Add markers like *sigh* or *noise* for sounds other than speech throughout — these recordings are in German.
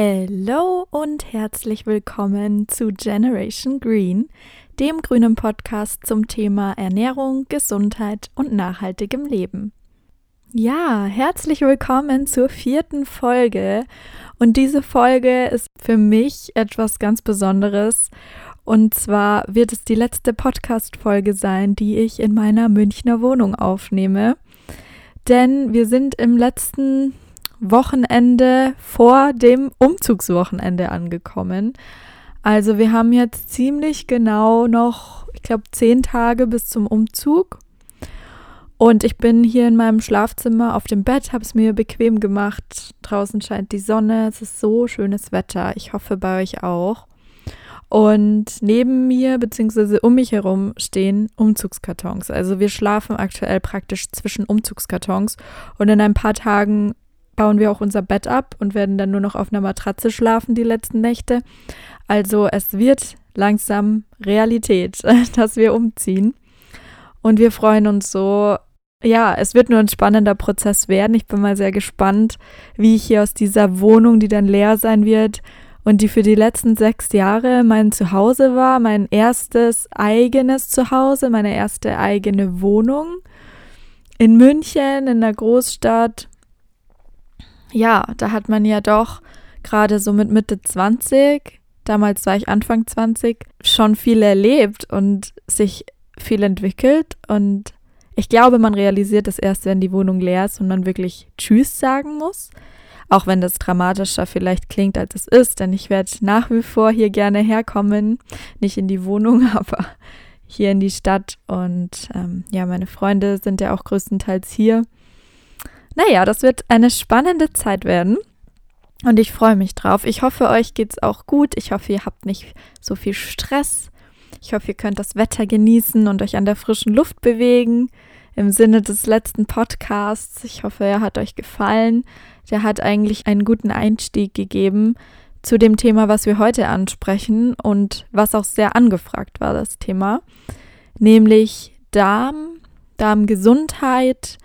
Hello und herzlich willkommen zu Generation Green, dem grünen Podcast zum Thema Ernährung, Gesundheit und nachhaltigem Leben. Ja, herzlich willkommen zur vierten Folge. Und diese Folge ist für mich etwas ganz Besonderes. Und zwar wird es die letzte Podcast-Folge sein, die ich in meiner Münchner Wohnung aufnehme. Denn wir sind im letzten Wochenende vor dem Umzugswochenende angekommen. Also wir haben jetzt ziemlich genau noch, ich glaube, zehn Tage bis zum Umzug. Und ich bin hier in meinem Schlafzimmer auf dem Bett, habe es mir bequem gemacht. Draußen scheint die Sonne, es ist so schönes Wetter. Ich hoffe bei euch auch. Und neben mir bzw. um mich herum stehen Umzugskartons. Also wir schlafen aktuell praktisch zwischen Umzugskartons. Und in ein paar Tagen bauen wir auch unser Bett ab und werden dann nur noch auf einer Matratze schlafen die letzten Nächte. Also es wird langsam Realität, *laughs* dass wir umziehen. Und wir freuen uns so. Ja, es wird nur ein spannender Prozess werden. Ich bin mal sehr gespannt, wie ich hier aus dieser Wohnung, die dann leer sein wird und die für die letzten sechs Jahre mein Zuhause war, mein erstes eigenes Zuhause, meine erste eigene Wohnung in München, in der Großstadt, ja, da hat man ja doch gerade so mit Mitte 20, damals war ich Anfang 20, schon viel erlebt und sich viel entwickelt. Und ich glaube, man realisiert das erst, wenn die Wohnung leer ist und man wirklich Tschüss sagen muss. Auch wenn das dramatischer vielleicht klingt, als es ist, denn ich werde nach wie vor hier gerne herkommen. Nicht in die Wohnung, *laughs* aber hier in die Stadt. Und ähm, ja, meine Freunde sind ja auch größtenteils hier. Naja, das wird eine spannende Zeit werden. Und ich freue mich drauf. Ich hoffe, euch geht es auch gut. Ich hoffe, ihr habt nicht so viel Stress. Ich hoffe, ihr könnt das Wetter genießen und euch an der frischen Luft bewegen. Im Sinne des letzten Podcasts. Ich hoffe, er hat euch gefallen. Der hat eigentlich einen guten Einstieg gegeben zu dem Thema, was wir heute ansprechen und was auch sehr angefragt war, das Thema. Nämlich Darm, Darmgesundheit,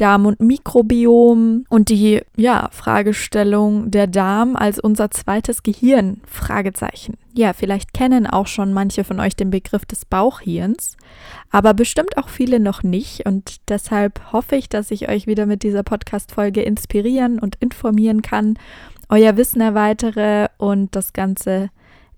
Darm- und Mikrobiom und die ja, Fragestellung der Darm als unser zweites Gehirn? Fragezeichen. Ja, vielleicht kennen auch schon manche von euch den Begriff des Bauchhirns, aber bestimmt auch viele noch nicht und deshalb hoffe ich, dass ich euch wieder mit dieser Podcast-Folge inspirieren und informieren kann, euer Wissen erweitere und das Ganze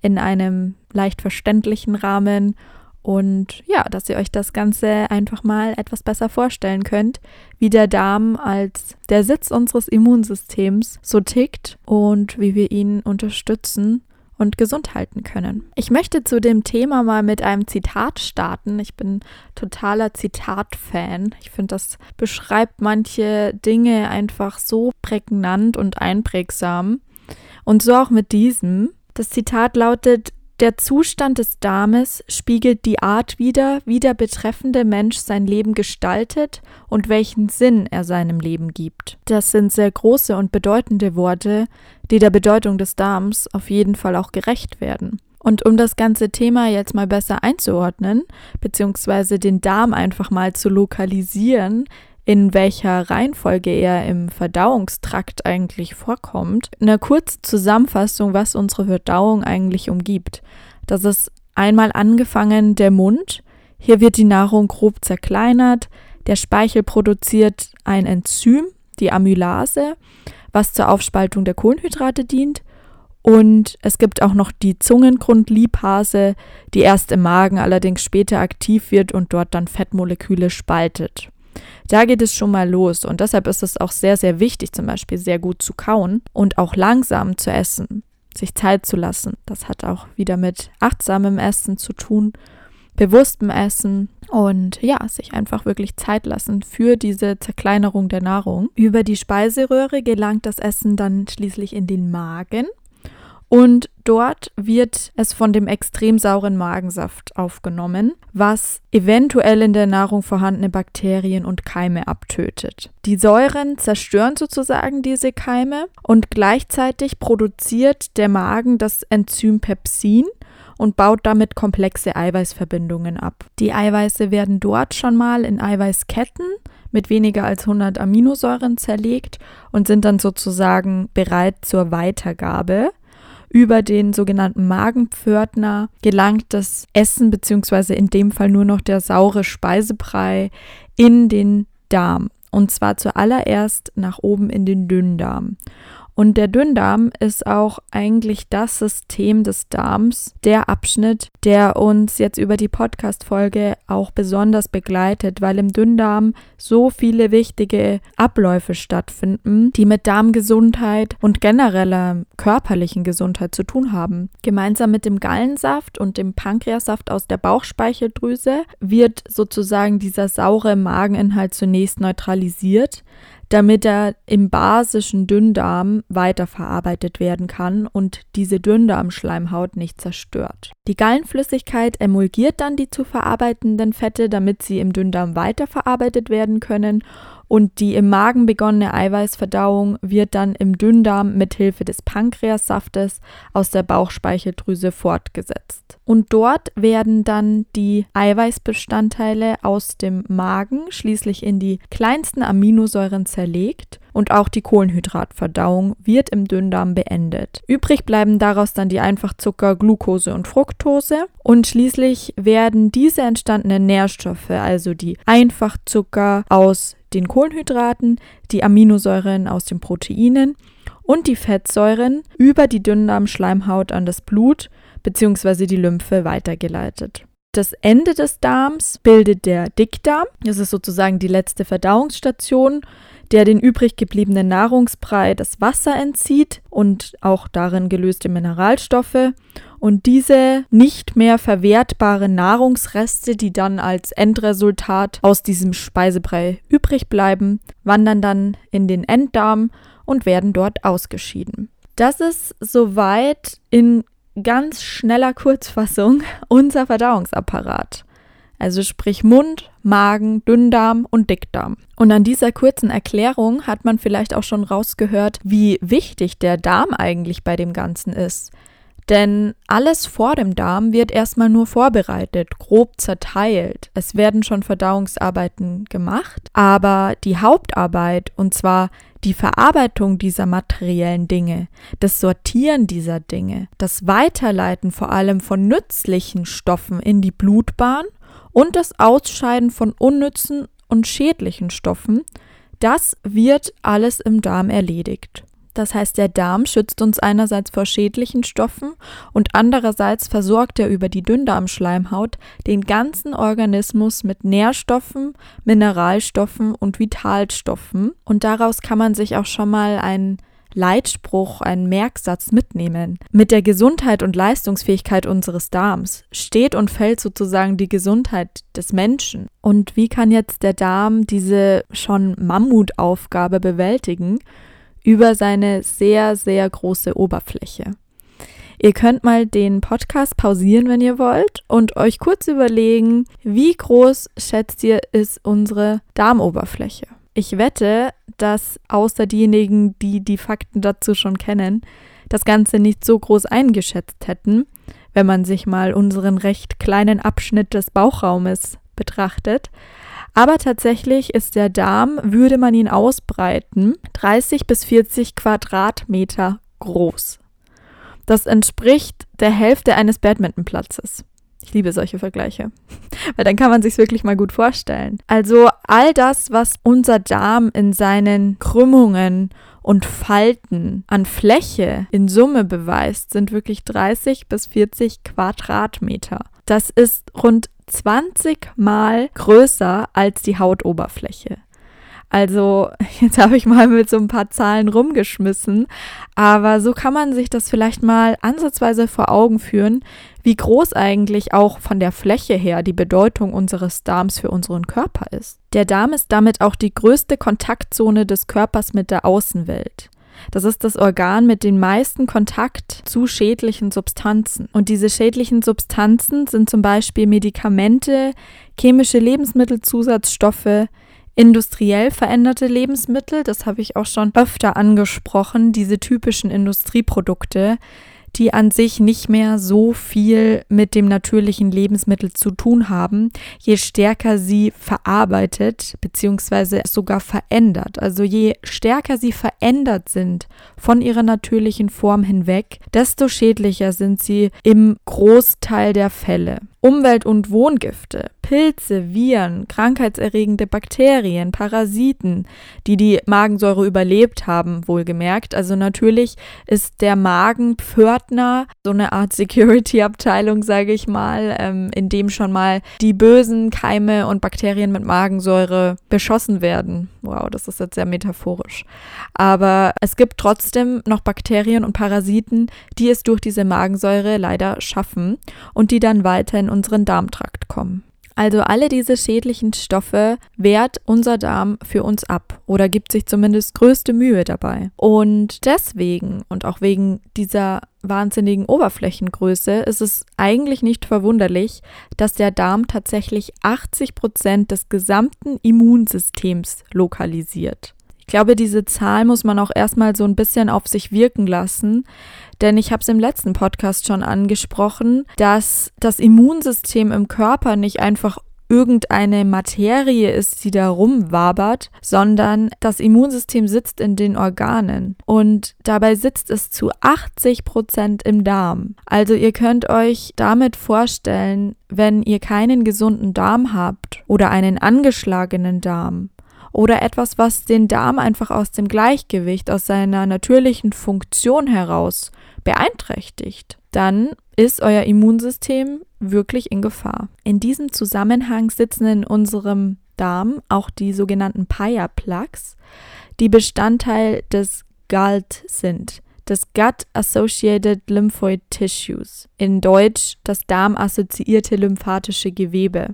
in einem leicht verständlichen Rahmen und ja, dass ihr euch das Ganze einfach mal etwas besser vorstellen könnt, wie der Darm als der Sitz unseres Immunsystems so tickt und wie wir ihn unterstützen und gesund halten können. Ich möchte zu dem Thema mal mit einem Zitat starten. Ich bin totaler Zitat-Fan. Ich finde, das beschreibt manche Dinge einfach so prägnant und einprägsam. Und so auch mit diesem. Das Zitat lautet, der Zustand des Darmes spiegelt die Art wider, wie der betreffende Mensch sein Leben gestaltet und welchen Sinn er seinem Leben gibt. Das sind sehr große und bedeutende Worte, die der Bedeutung des Darms auf jeden Fall auch gerecht werden. Und um das ganze Thema jetzt mal besser einzuordnen, beziehungsweise den Darm einfach mal zu lokalisieren, in welcher Reihenfolge er im Verdauungstrakt eigentlich vorkommt. Eine kurze Zusammenfassung, was unsere Verdauung eigentlich umgibt. Das ist einmal angefangen der Mund. Hier wird die Nahrung grob zerkleinert. Der Speichel produziert ein Enzym, die Amylase, was zur Aufspaltung der Kohlenhydrate dient. Und es gibt auch noch die Zungengrundlipase, die erst im Magen allerdings später aktiv wird und dort dann Fettmoleküle spaltet. Da geht es schon mal los und deshalb ist es auch sehr, sehr wichtig, zum Beispiel sehr gut zu kauen und auch langsam zu essen, sich Zeit zu lassen. Das hat auch wieder mit achtsamem Essen zu tun, bewusstem Essen und ja, sich einfach wirklich Zeit lassen für diese Zerkleinerung der Nahrung. Über die Speiseröhre gelangt das Essen dann schließlich in den Magen und dort wird es von dem extrem sauren Magensaft aufgenommen, was eventuell in der Nahrung vorhandene Bakterien und Keime abtötet. Die Säuren zerstören sozusagen diese Keime und gleichzeitig produziert der Magen das Enzym Pepsin und baut damit komplexe Eiweißverbindungen ab. Die Eiweiße werden dort schon mal in Eiweißketten mit weniger als 100 Aminosäuren zerlegt und sind dann sozusagen bereit zur Weitergabe. Über den sogenannten Magenpförtner gelangt das Essen beziehungsweise in dem Fall nur noch der saure Speisebrei in den Darm und zwar zuallererst nach oben in den Dünndarm. Und der Dünndarm ist auch eigentlich das System des Darms, der Abschnitt, der uns jetzt über die Podcast-Folge auch besonders begleitet, weil im Dünndarm so viele wichtige Abläufe stattfinden, die mit Darmgesundheit und genereller körperlichen Gesundheit zu tun haben. Gemeinsam mit dem Gallensaft und dem Pankreassaft aus der Bauchspeicheldrüse wird sozusagen dieser saure Mageninhalt zunächst neutralisiert damit er im basischen Dünndarm weiterverarbeitet werden kann und diese Dünndarmschleimhaut nicht zerstört. Die Gallenflüssigkeit emulgiert dann die zu verarbeitenden Fette, damit sie im Dünndarm weiterverarbeitet werden können und die im Magen begonnene Eiweißverdauung wird dann im Dünndarm mit Hilfe des Pankreassaftes aus der Bauchspeicheldrüse fortgesetzt. Und dort werden dann die Eiweißbestandteile aus dem Magen schließlich in die kleinsten Aminosäuren zerlegt und auch die Kohlenhydratverdauung wird im Dünndarm beendet. Übrig bleiben daraus dann die Einfachzucker Glucose und Fructose und schließlich werden diese entstandenen Nährstoffe, also die Einfachzucker aus den Kohlenhydraten, die Aminosäuren aus den Proteinen und die Fettsäuren über die Dünndarmschleimhaut an das Blut bzw. die Lymphe weitergeleitet. Das Ende des Darms bildet der Dickdarm. Das ist sozusagen die letzte Verdauungsstation, der den übrig gebliebenen Nahrungsbrei das Wasser entzieht und auch darin gelöste Mineralstoffe. Und diese nicht mehr verwertbaren Nahrungsreste, die dann als Endresultat aus diesem Speisebrei übrig bleiben, wandern dann in den Enddarm und werden dort ausgeschieden. Das ist soweit in ganz schneller Kurzfassung unser Verdauungsapparat. Also sprich Mund, Magen, Dünndarm und Dickdarm. Und an dieser kurzen Erklärung hat man vielleicht auch schon rausgehört, wie wichtig der Darm eigentlich bei dem Ganzen ist. Denn alles vor dem Darm wird erstmal nur vorbereitet, grob zerteilt. Es werden schon Verdauungsarbeiten gemacht, aber die Hauptarbeit, und zwar die Verarbeitung dieser materiellen Dinge, das Sortieren dieser Dinge, das Weiterleiten vor allem von nützlichen Stoffen in die Blutbahn und das Ausscheiden von unnützen und schädlichen Stoffen, das wird alles im Darm erledigt. Das heißt, der Darm schützt uns einerseits vor schädlichen Stoffen und andererseits versorgt er über die Dünndarmschleimhaut den ganzen Organismus mit Nährstoffen, Mineralstoffen und Vitalstoffen. Und daraus kann man sich auch schon mal einen Leitspruch, einen Merksatz mitnehmen. Mit der Gesundheit und Leistungsfähigkeit unseres Darms steht und fällt sozusagen die Gesundheit des Menschen. Und wie kann jetzt der Darm diese schon Mammutaufgabe bewältigen? über seine sehr, sehr große Oberfläche. Ihr könnt mal den Podcast pausieren, wenn ihr wollt, und euch kurz überlegen, wie groß schätzt ihr ist unsere Darmoberfläche? Ich wette, dass außer diejenigen, die die Fakten dazu schon kennen, das Ganze nicht so groß eingeschätzt hätten, wenn man sich mal unseren recht kleinen Abschnitt des Bauchraumes betrachtet. Aber tatsächlich ist der Darm, würde man ihn ausbreiten, 30 bis 40 Quadratmeter groß. Das entspricht der Hälfte eines Badmintonplatzes. Ich liebe solche Vergleiche, *laughs* weil dann kann man sich wirklich mal gut vorstellen. Also all das, was unser Darm in seinen Krümmungen und Falten an Fläche in Summe beweist, sind wirklich 30 bis 40 Quadratmeter. Das ist rund 20 mal größer als die Hautoberfläche. Also, *laughs* jetzt habe ich mal mit so ein paar Zahlen rumgeschmissen, aber so kann man sich das vielleicht mal ansatzweise vor Augen führen, wie groß eigentlich auch von der Fläche her die Bedeutung unseres Darms für unseren Körper ist. Der Darm ist damit auch die größte Kontaktzone des Körpers mit der Außenwelt. Das ist das Organ mit den meisten Kontakt zu schädlichen Substanzen. Und diese schädlichen Substanzen sind zum Beispiel Medikamente, chemische Lebensmittelzusatzstoffe, industriell veränderte Lebensmittel, das habe ich auch schon öfter angesprochen, diese typischen Industrieprodukte, die an sich nicht mehr so viel mit dem natürlichen Lebensmittel zu tun haben, je stärker sie verarbeitet bzw. sogar verändert. Also je stärker sie verändert sind von ihrer natürlichen Form hinweg, desto schädlicher sind sie im Großteil der Fälle. Umwelt- und Wohngifte, Pilze, Viren, krankheitserregende Bakterien, Parasiten, die die Magensäure überlebt haben, wohlgemerkt. Also natürlich ist der Magen Pförtner, so eine Art Security-Abteilung, sage ich mal, ähm, in dem schon mal die bösen Keime und Bakterien mit Magensäure beschossen werden. Wow, das ist jetzt sehr metaphorisch. Aber es gibt trotzdem noch Bakterien und Parasiten, die es durch diese Magensäure leider schaffen und die dann weiter in unseren Darmtrakt kommen. Also alle diese schädlichen Stoffe wehrt unser Darm für uns ab oder gibt sich zumindest größte Mühe dabei. Und deswegen und auch wegen dieser wahnsinnigen Oberflächengröße ist es eigentlich nicht verwunderlich, dass der Darm tatsächlich 80 Prozent des gesamten Immunsystems lokalisiert. Ich glaube, diese Zahl muss man auch erstmal so ein bisschen auf sich wirken lassen, denn ich habe es im letzten Podcast schon angesprochen, dass das Immunsystem im Körper nicht einfach irgendeine Materie ist, die da rumwabert, sondern das Immunsystem sitzt in den Organen und dabei sitzt es zu 80 Prozent im Darm. Also ihr könnt euch damit vorstellen, wenn ihr keinen gesunden Darm habt oder einen angeschlagenen Darm, oder etwas, was den Darm einfach aus dem Gleichgewicht, aus seiner natürlichen Funktion heraus beeinträchtigt, dann ist euer Immunsystem wirklich in Gefahr. In diesem Zusammenhang sitzen in unserem Darm auch die sogenannten Paya-Plaques, die Bestandteil des GALT sind, des Gut-Associated Lymphoid Tissues, in Deutsch das darmassoziierte lymphatische Gewebe.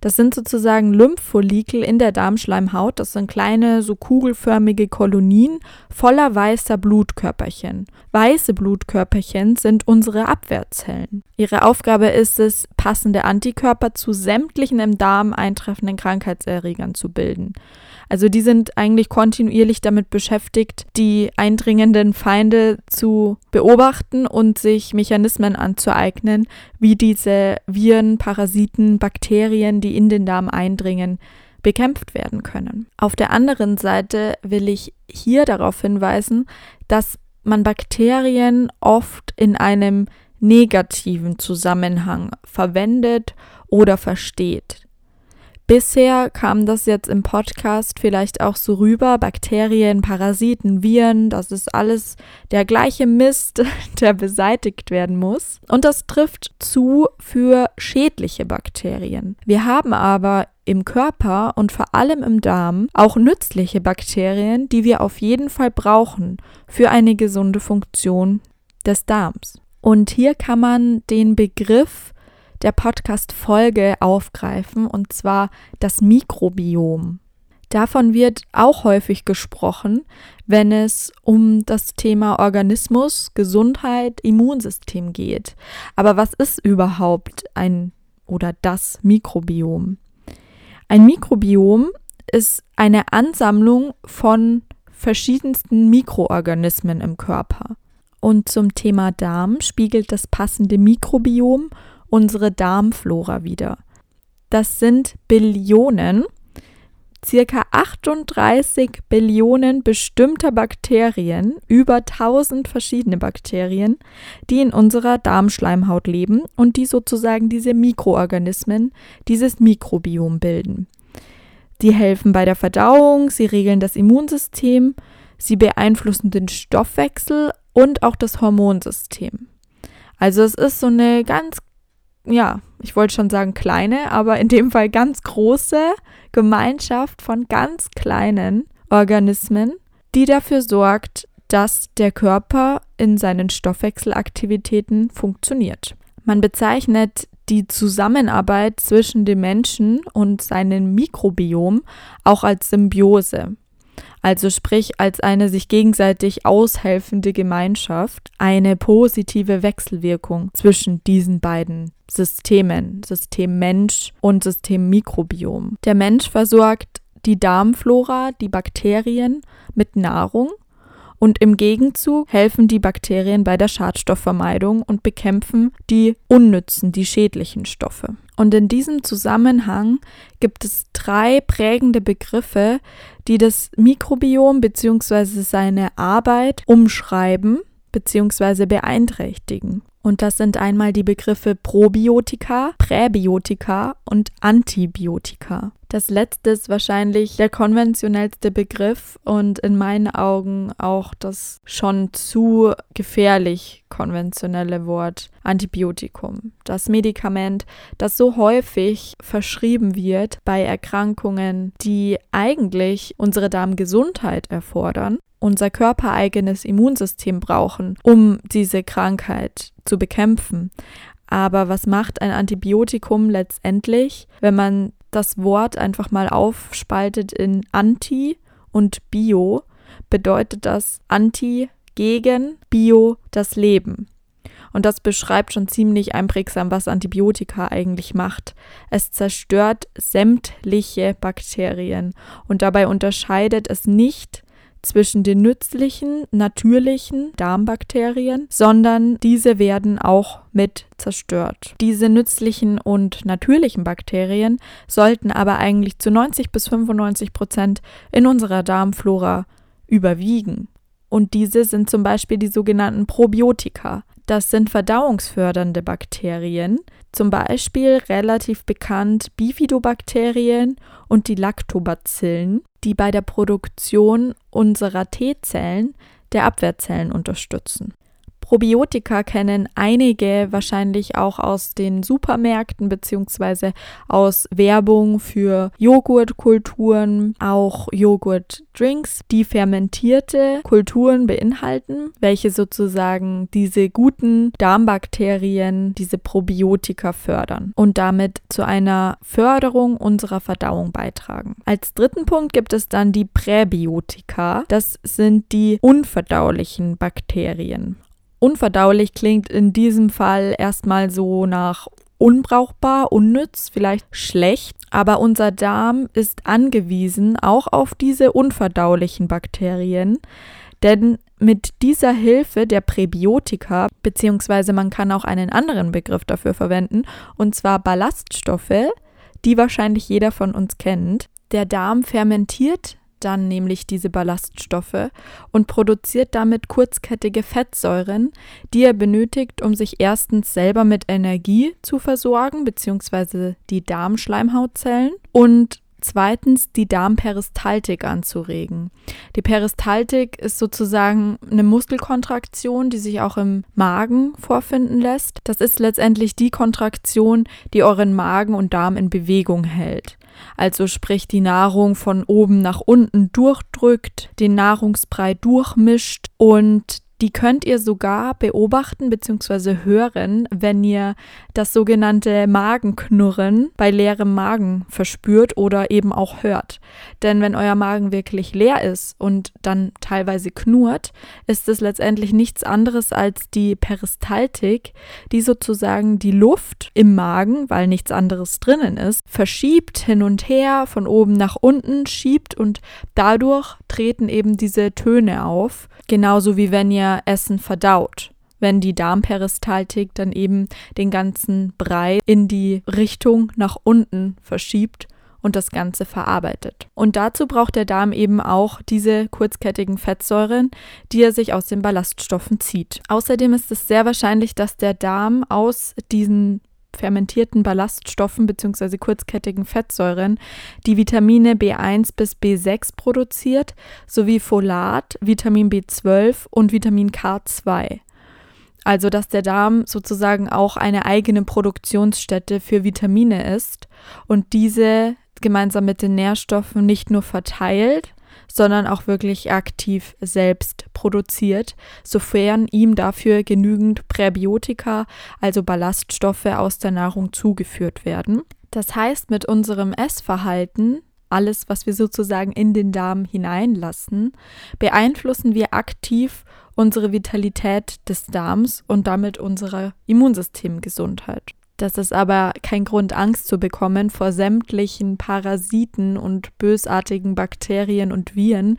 Das sind sozusagen Lymphfollikel in der Darmschleimhaut. Das sind kleine, so kugelförmige Kolonien voller weißer Blutkörperchen. Weiße Blutkörperchen sind unsere Abwehrzellen. Ihre Aufgabe ist es, passende Antikörper zu sämtlichen im Darm eintreffenden Krankheitserregern zu bilden. Also die sind eigentlich kontinuierlich damit beschäftigt, die eindringenden Feinde zu beobachten und sich Mechanismen anzueignen, wie diese Viren, Parasiten, Bakterien, die in den Darm eindringen, bekämpft werden können. Auf der anderen Seite will ich hier darauf hinweisen, dass man Bakterien oft in einem negativen Zusammenhang verwendet oder versteht. Bisher kam das jetzt im Podcast vielleicht auch so rüber. Bakterien, Parasiten, Viren, das ist alles der gleiche Mist, *laughs* der beseitigt werden muss. Und das trifft zu für schädliche Bakterien. Wir haben aber im Körper und vor allem im Darm auch nützliche Bakterien, die wir auf jeden Fall brauchen für eine gesunde Funktion des Darms. Und hier kann man den Begriff der Podcast-Folge aufgreifen, und zwar das Mikrobiom. Davon wird auch häufig gesprochen, wenn es um das Thema Organismus, Gesundheit, Immunsystem geht. Aber was ist überhaupt ein oder das Mikrobiom? Ein Mikrobiom ist eine Ansammlung von verschiedensten Mikroorganismen im Körper. Und zum Thema Darm spiegelt das passende Mikrobiom unsere Darmflora wieder. Das sind Billionen, circa 38 Billionen bestimmter Bakterien, über 1000 verschiedene Bakterien, die in unserer Darmschleimhaut leben und die sozusagen diese Mikroorganismen, dieses Mikrobiom bilden. Die helfen bei der Verdauung, sie regeln das Immunsystem, sie beeinflussen den Stoffwechsel und auch das Hormonsystem. Also es ist so eine ganz ja, ich wollte schon sagen kleine, aber in dem Fall ganz große Gemeinschaft von ganz kleinen Organismen, die dafür sorgt, dass der Körper in seinen Stoffwechselaktivitäten funktioniert. Man bezeichnet die Zusammenarbeit zwischen dem Menschen und seinem Mikrobiom auch als Symbiose also sprich als eine sich gegenseitig aushelfende Gemeinschaft, eine positive Wechselwirkung zwischen diesen beiden Systemen, System Mensch und System Mikrobiom. Der Mensch versorgt die Darmflora, die Bakterien mit Nahrung Und im Gegenzug helfen die Bakterien bei der Schadstoffvermeidung und bekämpfen die unnützen, die schädlichen Stoffe. Und in diesem Zusammenhang gibt es drei prägende Begriffe, die das Mikrobiom bzw. seine Arbeit umschreiben bzw. beeinträchtigen. Und das sind einmal die Begriffe Probiotika, Präbiotika und Antibiotika. Das letzte ist wahrscheinlich der konventionellste Begriff und in meinen Augen auch das schon zu gefährlich konventionelle Wort Antibiotikum. Das Medikament, das so häufig verschrieben wird bei Erkrankungen, die eigentlich unsere Darmgesundheit erfordern, unser körpereigenes Immunsystem brauchen, um diese Krankheit zu bekämpfen. Aber was macht ein Antibiotikum letztendlich, wenn man das Wort einfach mal aufspaltet in Anti und Bio, bedeutet das Anti gegen, Bio das Leben. Und das beschreibt schon ziemlich einprägsam, was Antibiotika eigentlich macht. Es zerstört sämtliche Bakterien und dabei unterscheidet es nicht zwischen den nützlichen, natürlichen Darmbakterien, sondern diese werden auch mit zerstört. Diese nützlichen und natürlichen Bakterien sollten aber eigentlich zu 90 bis 95 Prozent in unserer Darmflora überwiegen. Und diese sind zum Beispiel die sogenannten Probiotika. Das sind verdauungsfördernde Bakterien, zum Beispiel relativ bekannt Bifidobakterien und die Lactobacillen, die bei der Produktion unserer T-Zellen der Abwehrzellen unterstützen. Probiotika kennen einige wahrscheinlich auch aus den Supermärkten beziehungsweise aus Werbung für Joghurtkulturen, auch Joghurtdrinks, die fermentierte Kulturen beinhalten, welche sozusagen diese guten Darmbakterien, diese Probiotika fördern und damit zu einer Förderung unserer Verdauung beitragen. Als dritten Punkt gibt es dann die Präbiotika. Das sind die unverdaulichen Bakterien. Unverdaulich klingt in diesem Fall erstmal so nach unbrauchbar, unnütz, vielleicht schlecht, aber unser Darm ist angewiesen auch auf diese unverdaulichen Bakterien, denn mit dieser Hilfe der Präbiotika, beziehungsweise man kann auch einen anderen Begriff dafür verwenden, und zwar Ballaststoffe, die wahrscheinlich jeder von uns kennt. Der Darm fermentiert dann nämlich diese Ballaststoffe und produziert damit kurzkettige Fettsäuren, die er benötigt, um sich erstens selber mit Energie zu versorgen, beziehungsweise die Darmschleimhautzellen und Zweitens die Darmperistaltik anzuregen. Die Peristaltik ist sozusagen eine Muskelkontraktion, die sich auch im Magen vorfinden lässt. Das ist letztendlich die Kontraktion, die euren Magen und Darm in Bewegung hält. Also sprich die Nahrung von oben nach unten durchdrückt, den Nahrungsbrei durchmischt und die könnt ihr sogar beobachten bzw. hören, wenn ihr das sogenannte Magenknurren bei leerem Magen verspürt oder eben auch hört. Denn wenn euer Magen wirklich leer ist und dann teilweise knurrt, ist es letztendlich nichts anderes als die Peristaltik, die sozusagen die Luft im Magen, weil nichts anderes drinnen ist, verschiebt hin und her, von oben nach unten schiebt und dadurch treten eben diese Töne auf. Genauso wie wenn ihr Essen verdaut wenn die Darmperistaltik dann eben den ganzen Brei in die Richtung nach unten verschiebt und das Ganze verarbeitet. Und dazu braucht der Darm eben auch diese kurzkettigen Fettsäuren, die er sich aus den Ballaststoffen zieht. Außerdem ist es sehr wahrscheinlich, dass der Darm aus diesen fermentierten Ballaststoffen bzw. kurzkettigen Fettsäuren die Vitamine B1 bis B6 produziert, sowie Folat, Vitamin B12 und Vitamin K2. Also dass der Darm sozusagen auch eine eigene Produktionsstätte für Vitamine ist und diese gemeinsam mit den Nährstoffen nicht nur verteilt, sondern auch wirklich aktiv selbst produziert, sofern ihm dafür genügend Präbiotika, also Ballaststoffe aus der Nahrung zugeführt werden. Das heißt, mit unserem Essverhalten alles, was wir sozusagen in den Darm hineinlassen, beeinflussen wir aktiv unsere Vitalität des Darms und damit unsere Immunsystemgesundheit. Das ist aber kein Grund, Angst zu bekommen vor sämtlichen Parasiten und bösartigen Bakterien und Viren,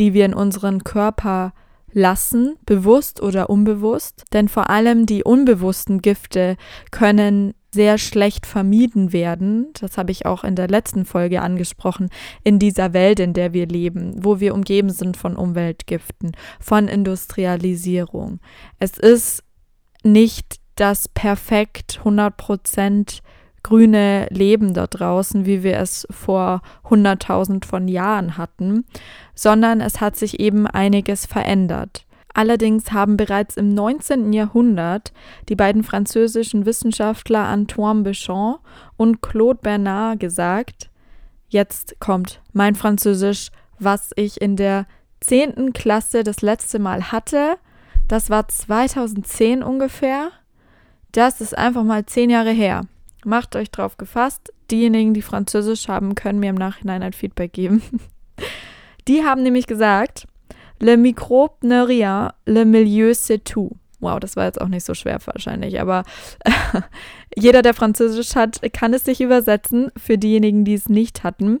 die wir in unseren Körper lassen, bewusst oder unbewusst. Denn vor allem die unbewussten Gifte können sehr schlecht vermieden werden. Das habe ich auch in der letzten Folge angesprochen. In dieser Welt, in der wir leben, wo wir umgeben sind von Umweltgiften, von Industrialisierung. Es ist nicht das perfekt 100 Prozent grüne Leben da draußen, wie wir es vor 100.000 von Jahren hatten, sondern es hat sich eben einiges verändert. Allerdings haben bereits im 19. Jahrhundert die beiden französischen Wissenschaftler Antoine Béchamp und Claude Bernard gesagt, jetzt kommt mein Französisch, was ich in der 10. Klasse das letzte Mal hatte. Das war 2010 ungefähr. Das ist einfach mal zehn Jahre her. Macht euch drauf gefasst. Diejenigen, die Französisch haben, können mir im Nachhinein ein Feedback geben. *laughs* Die haben nämlich gesagt, Le microbe ne rien, le milieu c'est tout. Wow, das war jetzt auch nicht so schwer wahrscheinlich, aber *laughs* jeder, der Französisch hat, kann es sich übersetzen für diejenigen, die es nicht hatten.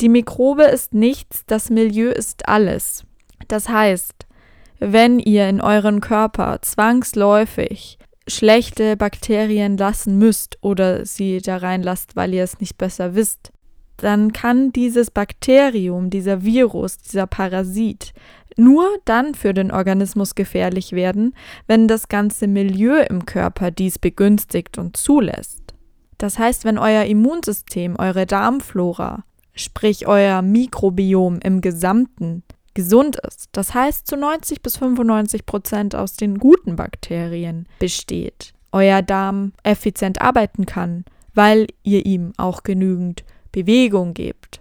Die Mikrobe ist nichts, das Milieu ist alles. Das heißt, wenn ihr in euren Körper zwangsläufig schlechte Bakterien lassen müsst oder sie da reinlasst, weil ihr es nicht besser wisst, dann kann dieses Bakterium, dieser Virus, dieser Parasit nur dann für den Organismus gefährlich werden, wenn das ganze Milieu im Körper dies begünstigt und zulässt. Das heißt, wenn euer Immunsystem, eure Darmflora, sprich euer Mikrobiom im Gesamten gesund ist, das heißt zu 90 bis 95 Prozent aus den guten Bakterien besteht, euer Darm effizient arbeiten kann, weil ihr ihm auch genügend Bewegung gebt,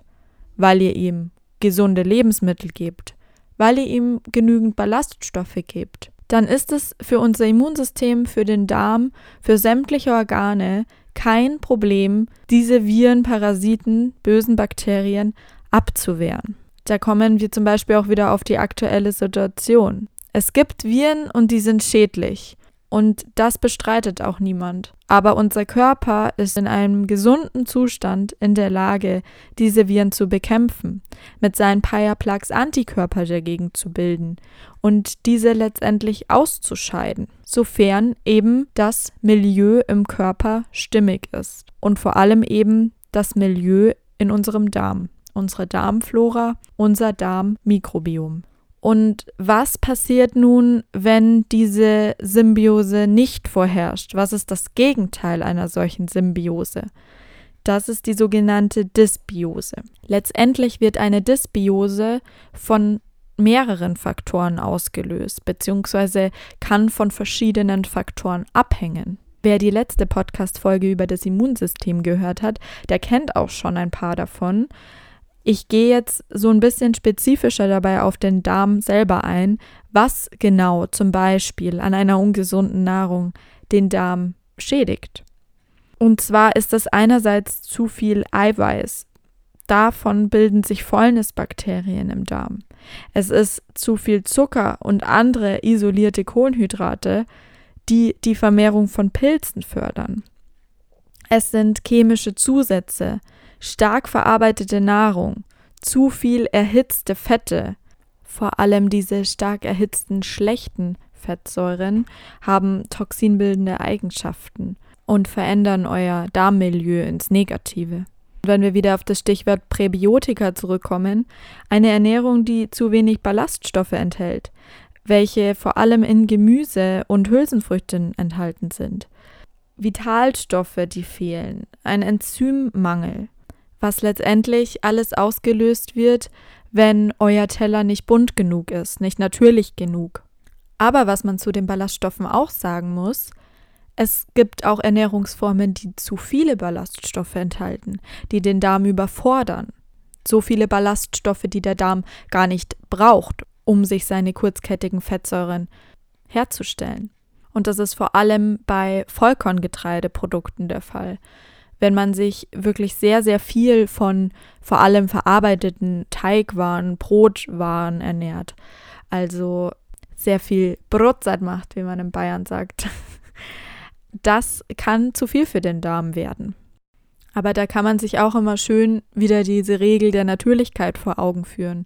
weil ihr ihm gesunde Lebensmittel gebt, weil ihr ihm genügend Ballaststoffe gebt, dann ist es für unser Immunsystem, für den Darm, für sämtliche Organe kein Problem, diese Viren, Parasiten, bösen Bakterien abzuwehren. Da kommen wir zum Beispiel auch wieder auf die aktuelle Situation. Es gibt Viren und die sind schädlich. Und das bestreitet auch niemand. Aber unser Körper ist in einem gesunden Zustand in der Lage, diese Viren zu bekämpfen, mit seinen Pia-Plaques Antikörper dagegen zu bilden und diese letztendlich auszuscheiden, sofern eben das Milieu im Körper stimmig ist. Und vor allem eben das Milieu in unserem Darm unsere Darmflora, unser Darmmikrobiom. Und was passiert nun, wenn diese Symbiose nicht vorherrscht? Was ist das Gegenteil einer solchen Symbiose? Das ist die sogenannte Dysbiose. Letztendlich wird eine Dysbiose von mehreren Faktoren ausgelöst, beziehungsweise kann von verschiedenen Faktoren abhängen. Wer die letzte Podcast-Folge über das Immunsystem gehört hat, der kennt auch schon ein paar davon. Ich gehe jetzt so ein bisschen spezifischer dabei auf den Darm selber ein, was genau zum Beispiel an einer ungesunden Nahrung den Darm schädigt. Und zwar ist das einerseits zu viel Eiweiß. Davon bilden sich Fäulnisbakterien im Darm. Es ist zu viel Zucker und andere isolierte Kohlenhydrate, die die Vermehrung von Pilzen fördern. Es sind chemische Zusätze, stark verarbeitete Nahrung, zu viel erhitzte Fette, vor allem diese stark erhitzten schlechten Fettsäuren haben toxinbildende Eigenschaften und verändern euer Darmmilieu ins Negative. Wenn wir wieder auf das Stichwort Präbiotika zurückkommen, eine Ernährung, die zu wenig Ballaststoffe enthält, welche vor allem in Gemüse und Hülsenfrüchten enthalten sind. Vitalstoffe, die fehlen, ein Enzymmangel, was letztendlich alles ausgelöst wird, wenn euer Teller nicht bunt genug ist, nicht natürlich genug. Aber was man zu den Ballaststoffen auch sagen muss, es gibt auch Ernährungsformen, die zu viele Ballaststoffe enthalten, die den Darm überfordern. So viele Ballaststoffe, die der Darm gar nicht braucht, um sich seine kurzkettigen Fettsäuren herzustellen. Und das ist vor allem bei Vollkorngetreideprodukten der Fall wenn man sich wirklich sehr, sehr viel von vor allem verarbeiteten Teigwaren, Brotwaren ernährt. Also sehr viel Brotzeit macht, wie man in Bayern sagt. *laughs* Das kann zu viel für den Darm werden. Aber da kann man sich auch immer schön wieder diese Regel der Natürlichkeit vor Augen führen.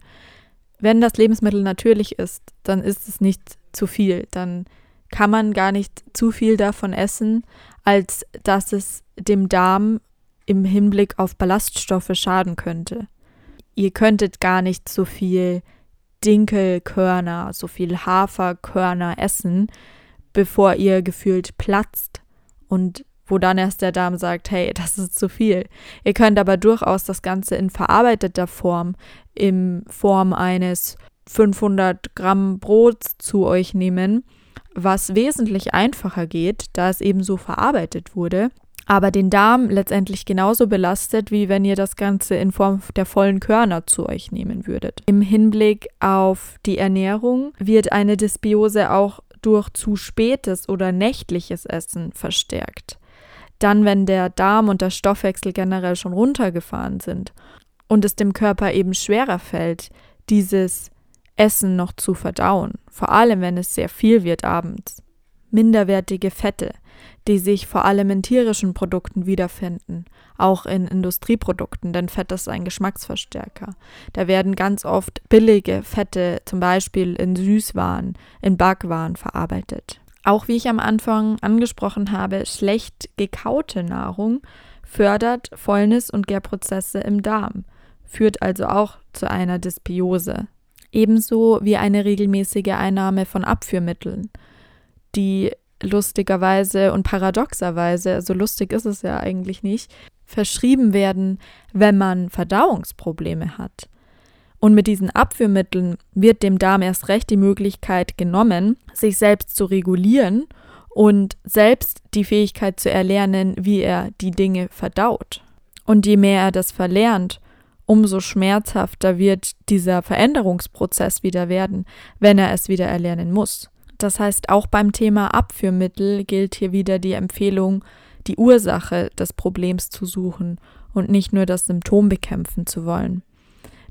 wenn das Lebensmittel natürlich ist, dann ist es nicht zu viel. Dann kann man gar nicht zu viel davon essen, als dass es dem Darm im Hinblick auf Ballaststoffe schaden könnte. Ihr könntet gar nicht so viel Dinkelkörner, so viel Haferkörner essen, bevor ihr gefühlt platzt und wo dann erst der Darm sagt, hey, das ist zu viel. Ihr könnt aber durchaus das Ganze in verarbeiteter Form, in Form eines 500 Gramm Brots zu euch nehmen, was wesentlich einfacher geht, da es eben so verarbeitet wurde, aber den Darm letztendlich genauso belastet, wie wenn ihr das Ganze in Form der vollen Körner zu euch nehmen würdet. Im Hinblick auf die Ernährung wird eine Dysbiose auch durch zu spätes oder nächtliches Essen verstärkt. Dann, wenn der Darm und der Stoffwechsel generell schon runtergefahren sind und es dem Körper eben schwerer fällt, dieses Essen noch zu verdauen, vor allem wenn es sehr viel wird abends. Minderwertige Fette, die sich vor allem in tierischen Produkten wiederfinden, auch in Industrieprodukten, denn Fett ist ein Geschmacksverstärker. Da werden ganz oft billige Fette, zum Beispiel in Süßwaren, in Backwaren verarbeitet. Auch wie ich am Anfang angesprochen habe, schlecht gekaute Nahrung fördert Fäulnis und Gärprozesse im Darm, führt also auch zu einer Dysbiose. Ebenso wie eine regelmäßige Einnahme von Abführmitteln, die lustigerweise und paradoxerweise, also lustig ist es ja eigentlich nicht, verschrieben werden, wenn man Verdauungsprobleme hat. Und mit diesen Abführmitteln wird dem Darm erst recht die Möglichkeit genommen, sich selbst zu regulieren und selbst die Fähigkeit zu erlernen, wie er die Dinge verdaut. Und je mehr er das verlernt, umso schmerzhafter wird dieser Veränderungsprozess wieder werden, wenn er es wieder erlernen muss. Das heißt, auch beim Thema Abführmittel gilt hier wieder die Empfehlung, die Ursache des Problems zu suchen und nicht nur das Symptom bekämpfen zu wollen.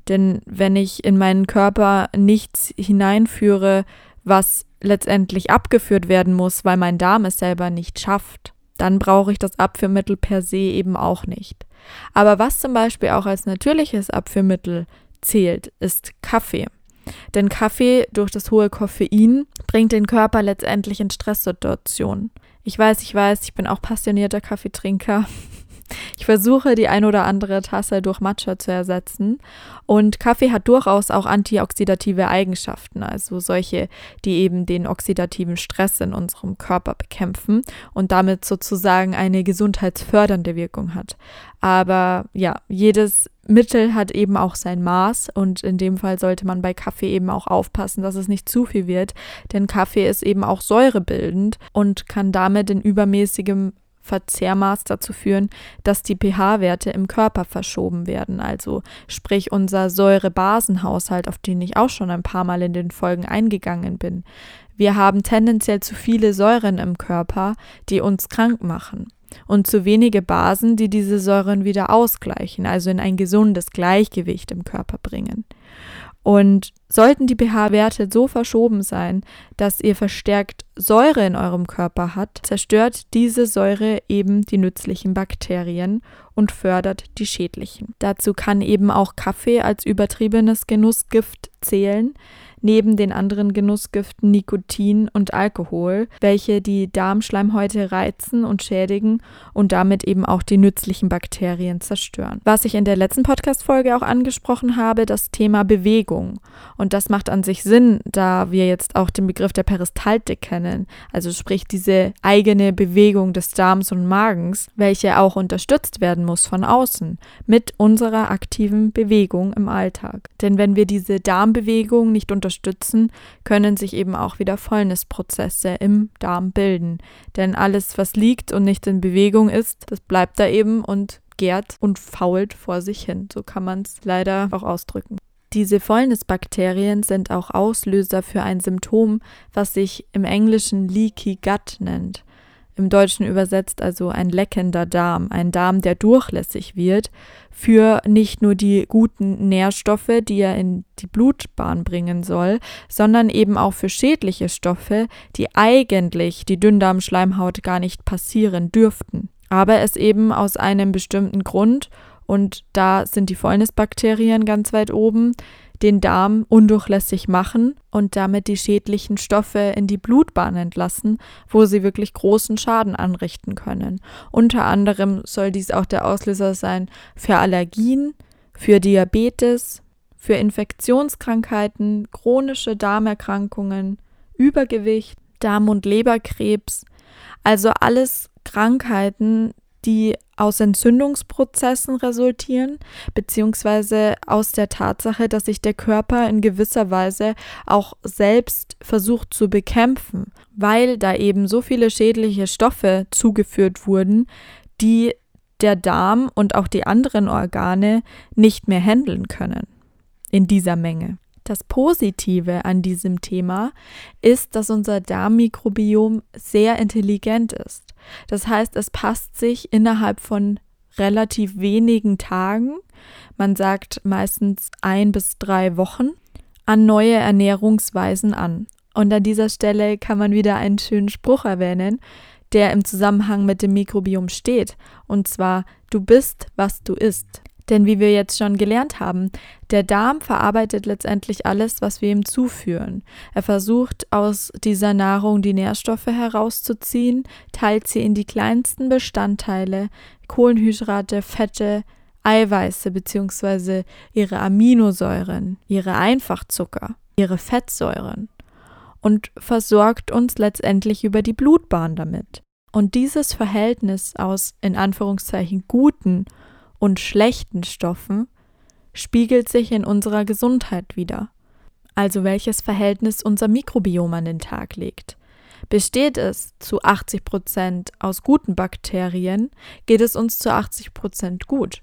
Denn wenn ich in meinen Körper nichts hineinführe, was letztendlich abgeführt werden muss, weil mein Darm es selber nicht schafft, dann brauche ich das Abführmittel per se eben auch nicht. Aber was zum Beispiel auch als natürliches Abführmittel zählt, ist Kaffee. Denn Kaffee durch das hohe Koffein bringt den Körper letztendlich in Stresssituationen. Ich weiß, ich weiß, ich bin auch passionierter Kaffeetrinker. *laughs* Ich versuche, die ein oder andere Tasse durch Matcha zu ersetzen. Und Kaffee hat durchaus auch antioxidative Eigenschaften, also solche, die eben den oxidativen Stress in unserem Körper bekämpfen und damit sozusagen eine gesundheitsfördernde Wirkung hat. Aber ja, jedes Mittel hat eben auch sein Maß und in dem Fall sollte man bei Kaffee eben auch aufpassen, dass es nicht zu viel wird, denn Kaffee ist eben auch säurebildend und kann damit in übermäßigem Verzehrmaß dazu führen, dass die pH-Werte im Körper verschoben werden. Also sprich unser Säure-Basen-Haushalt, auf den ich auch schon ein paar Mal in den Folgen eingegangen bin. Wir haben tendenziell zu viele Säuren im Körper, die uns krank machen und zu wenige Basen, die diese Säuren wieder ausgleichen, also in ein gesundes Gleichgewicht im Körper bringen. Und sollten die pH-Werte so verschoben sein, dass ihr verstärkt Säure in eurem Körper habt, zerstört diese Säure eben die nützlichen Bakterien und fördert die schädlichen. Dazu kann eben auch Kaffee als übertriebenes Genussgift zählen, neben den anderen Genussgiften Nikotin und Alkohol, welche die Darmschleimhäute reizen und schädigen und damit eben auch die nützlichen Bakterien zerstören. Was ich in der letzten Podcast-Folge auch angesprochen habe, das Thema Bewegung. Und das macht an sich Sinn, da wir jetzt auch den Begriff der Peristaltik kennen, also sprich diese eigene Bewegung des Darms und Magens, welche auch unterstützt werden muss von außen mit unserer aktiven Bewegung im Alltag. Denn wenn wir diese Darmbewegung nicht unterstützen, unterstützen, können sich eben auch wieder Fäulnisprozesse im Darm bilden. Denn alles, was liegt und nicht in Bewegung ist, das bleibt da eben und gärt und fault vor sich hin. So kann man es leider auch ausdrücken. Diese Fäulnisbakterien sind auch Auslöser für ein Symptom, was sich im Englischen Leaky Gut nennt im Deutschen übersetzt also ein leckender Darm, ein Darm, der durchlässig wird für nicht nur die guten Nährstoffe, die er in die Blutbahn bringen soll, sondern eben auch für schädliche Stoffe, die eigentlich die Dünndarmschleimhaut gar nicht passieren dürften. Aber es eben aus einem bestimmten Grund, und da sind die Fäulnisbakterien ganz weit oben, den Darm undurchlässig machen und damit die schädlichen Stoffe in die Blutbahn entlassen, wo sie wirklich großen Schaden anrichten können. Unter anderem soll dies auch der Auslöser sein für Allergien, für Diabetes, für Infektionskrankheiten, chronische Darmerkrankungen, Übergewicht, Darm- und Leberkrebs, also alles Krankheiten, die aus Entzündungsprozessen resultieren, beziehungsweise aus der Tatsache, dass sich der Körper in gewisser Weise auch selbst versucht zu bekämpfen, weil da eben so viele schädliche Stoffe zugeführt wurden, die der Darm und auch die anderen Organe nicht mehr handeln können in dieser Menge. Das Positive an diesem Thema ist, dass unser Darmmikrobiom sehr intelligent ist. Das heißt, es passt sich innerhalb von relativ wenigen Tagen, man sagt meistens ein bis drei Wochen, an neue Ernährungsweisen an. Und an dieser Stelle kann man wieder einen schönen Spruch erwähnen, der im Zusammenhang mit dem Mikrobiom steht. Und zwar, du bist, was du isst. Denn wie wir jetzt schon gelernt haben, der Darm verarbeitet letztendlich alles, was wir ihm zuführen. Er versucht aus dieser Nahrung die Nährstoffe herauszuziehen, teilt sie in die kleinsten Bestandteile, Kohlenhydrate, Fette, Eiweiße bzw. ihre Aminosäuren, ihre Einfachzucker, ihre Fettsäuren und versorgt uns letztendlich über die Blutbahn damit. Und dieses Verhältnis aus in Anführungszeichen guten und schlechten Stoffen spiegelt sich in unserer Gesundheit wieder. Also welches Verhältnis unser Mikrobiom an den Tag legt. Besteht es zu 80 Prozent aus guten Bakterien, geht es uns zu 80 Prozent gut.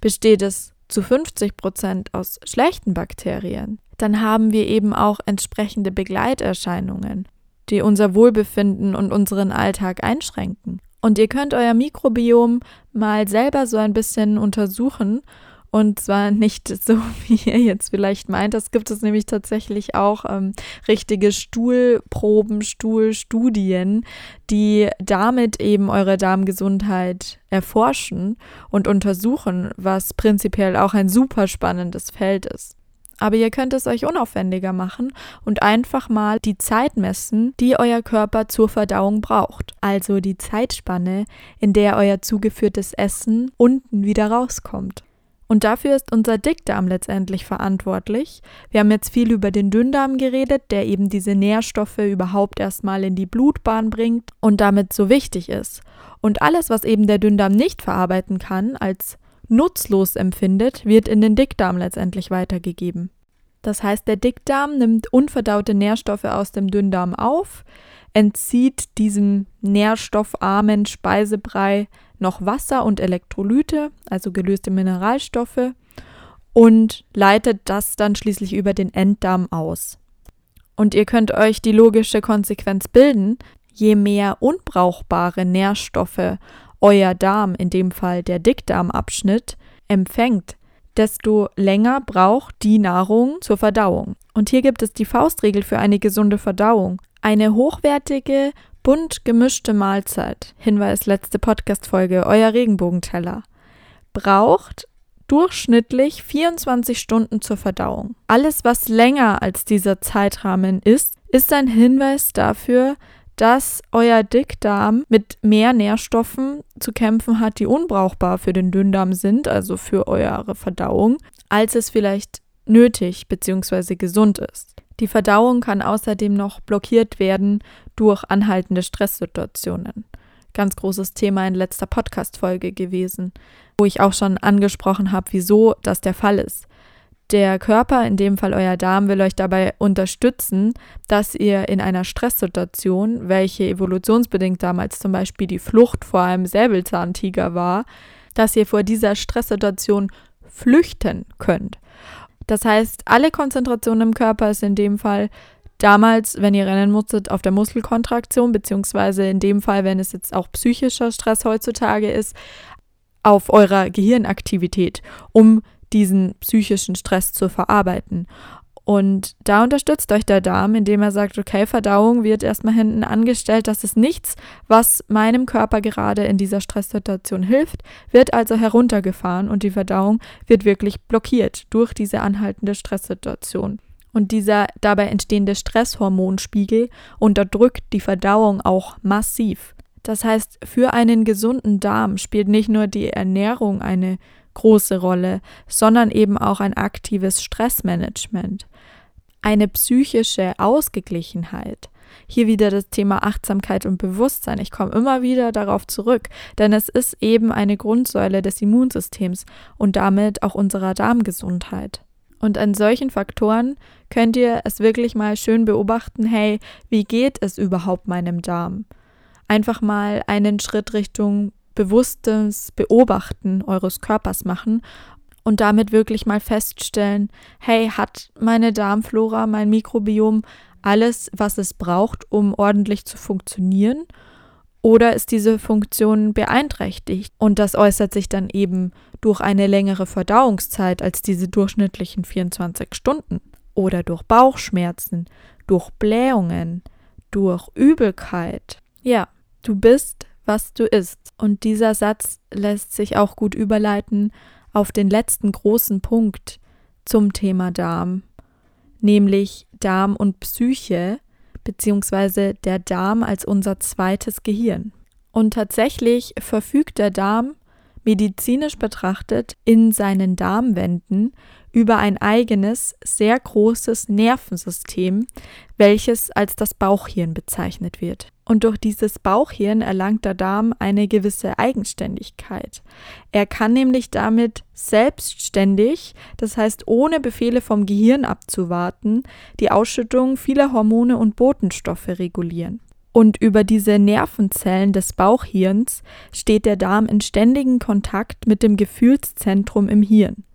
Besteht es zu 50 Prozent aus schlechten Bakterien, dann haben wir eben auch entsprechende Begleiterscheinungen, die unser Wohlbefinden und unseren Alltag einschränken. Und ihr könnt euer Mikrobiom mal selber so ein bisschen untersuchen. Und zwar nicht *laughs* so, wie ihr jetzt vielleicht meint. Das gibt es nämlich tatsächlich auch ähm, richtige Stuhlproben, Stuhlstudien, die damit eben eure Darmgesundheit erforschen und untersuchen, was prinzipiell auch ein super spannendes Feld ist. Aber ihr könnt es euch unaufwendiger machen und einfach mal die Zeit messen, die euer Körper zur Verdauung braucht. Also die Zeitspanne, in der euer zugeführtes Essen unten wieder rauskommt. Und dafür ist unser Dickdarm letztendlich verantwortlich. Wir haben jetzt viel über den Dünndarm geredet, der eben diese Nährstoffe überhaupt erstmal in die Blutbahn bringt und damit so wichtig ist. Und alles, was eben der Dünndarm nicht verarbeiten kann, als nutzlos empfindet, wird in den Dickdarm letztendlich weitergegeben. Das heißt, der Dickdarm nimmt unverdaute Nährstoffe aus dem Dünndarm auf, entzieht diesem nährstoffarmen Speisebrei noch Wasser und Elektrolyte, also gelöste Mineralstoffe, und leitet das dann schließlich über den Enddarm aus. Und ihr könnt euch die logische Konsequenz bilden, je mehr unbrauchbare Nährstoffe euer Darm, in dem Fall der Dickdarmabschnitt, empfängt, desto länger braucht die Nahrung zur Verdauung. Und hier gibt es die Faustregel für eine gesunde Verdauung. Eine hochwertige, bunt gemischte Mahlzeit, Hinweis letzte Podcast-Folge, euer Regenbogenteller, braucht durchschnittlich 24 Stunden zur Verdauung. Alles, was länger als dieser Zeitrahmen ist, ist ein Hinweis dafür, dass euer Dickdarm mit mehr Nährstoffen zu kämpfen hat, die unbrauchbar für den Dünndarm sind, also für eure Verdauung, als es vielleicht nötig bzw. gesund ist. Die Verdauung kann außerdem noch blockiert werden durch anhaltende Stresssituationen. Ganz großes Thema in letzter Podcast-Folge gewesen, wo ich auch schon angesprochen habe, wieso das der Fall ist. Der Körper, in dem Fall euer Darm, will euch dabei unterstützen, dass ihr in einer Stresssituation, welche evolutionsbedingt damals zum Beispiel die Flucht vor einem Säbelzahntiger war, dass ihr vor dieser Stresssituation flüchten könnt. Das heißt, alle Konzentration im Körper ist in dem Fall damals, wenn ihr rennen musstet, auf der Muskelkontraktion, beziehungsweise in dem Fall, wenn es jetzt auch psychischer Stress heutzutage ist, auf eurer Gehirnaktivität, um diesen psychischen Stress zu verarbeiten. Und da unterstützt euch der Darm, indem er sagt, okay, Verdauung wird erstmal hinten angestellt, das ist nichts, was meinem Körper gerade in dieser Stresssituation hilft, wird also heruntergefahren und die Verdauung wird wirklich blockiert durch diese anhaltende Stresssituation. Und dieser dabei entstehende Stresshormonspiegel unterdrückt die Verdauung auch massiv. Das heißt, für einen gesunden Darm spielt nicht nur die Ernährung eine große Rolle, sondern eben auch ein aktives Stressmanagement eine psychische Ausgeglichenheit. Hier wieder das Thema Achtsamkeit und Bewusstsein. Ich komme immer wieder darauf zurück, denn es ist eben eine Grundsäule des Immunsystems und damit auch unserer Darmgesundheit. Und an solchen Faktoren könnt ihr es wirklich mal schön beobachten, hey, wie geht es überhaupt meinem Darm? Einfach mal einen Schritt Richtung bewusstes Beobachten eures Körpers machen und damit wirklich mal feststellen, hey, hat meine Darmflora, mein Mikrobiom alles, was es braucht, um ordentlich zu funktionieren? Oder ist diese Funktion beeinträchtigt? Und das äußert sich dann eben durch eine längere Verdauungszeit als diese durchschnittlichen 24 Stunden. Oder durch Bauchschmerzen, durch Blähungen, durch Übelkeit. Ja, du bist, was du isst. Und dieser Satz lässt sich auch gut überleiten auf den letzten großen Punkt zum Thema Darm, nämlich Darm und Psyche, beziehungsweise der Darm als unser zweites Gehirn. Und tatsächlich verfügt der Darm medizinisch betrachtet in seinen Darmwänden über ein eigenes, sehr großes Nervensystem, welches als das Bauchhirn bezeichnet wird. Und durch dieses Bauchhirn erlangt der Darm eine gewisse Eigenständigkeit. Er kann nämlich damit selbstständig, das heißt ohne Befehle vom Gehirn abzuwarten, die Ausschüttung vieler Hormone und Botenstoffe regulieren. Und über diese Nervenzellen des Bauchhirns steht der Darm in ständigem Kontakt mit dem Gefühlszentrum im Hirn.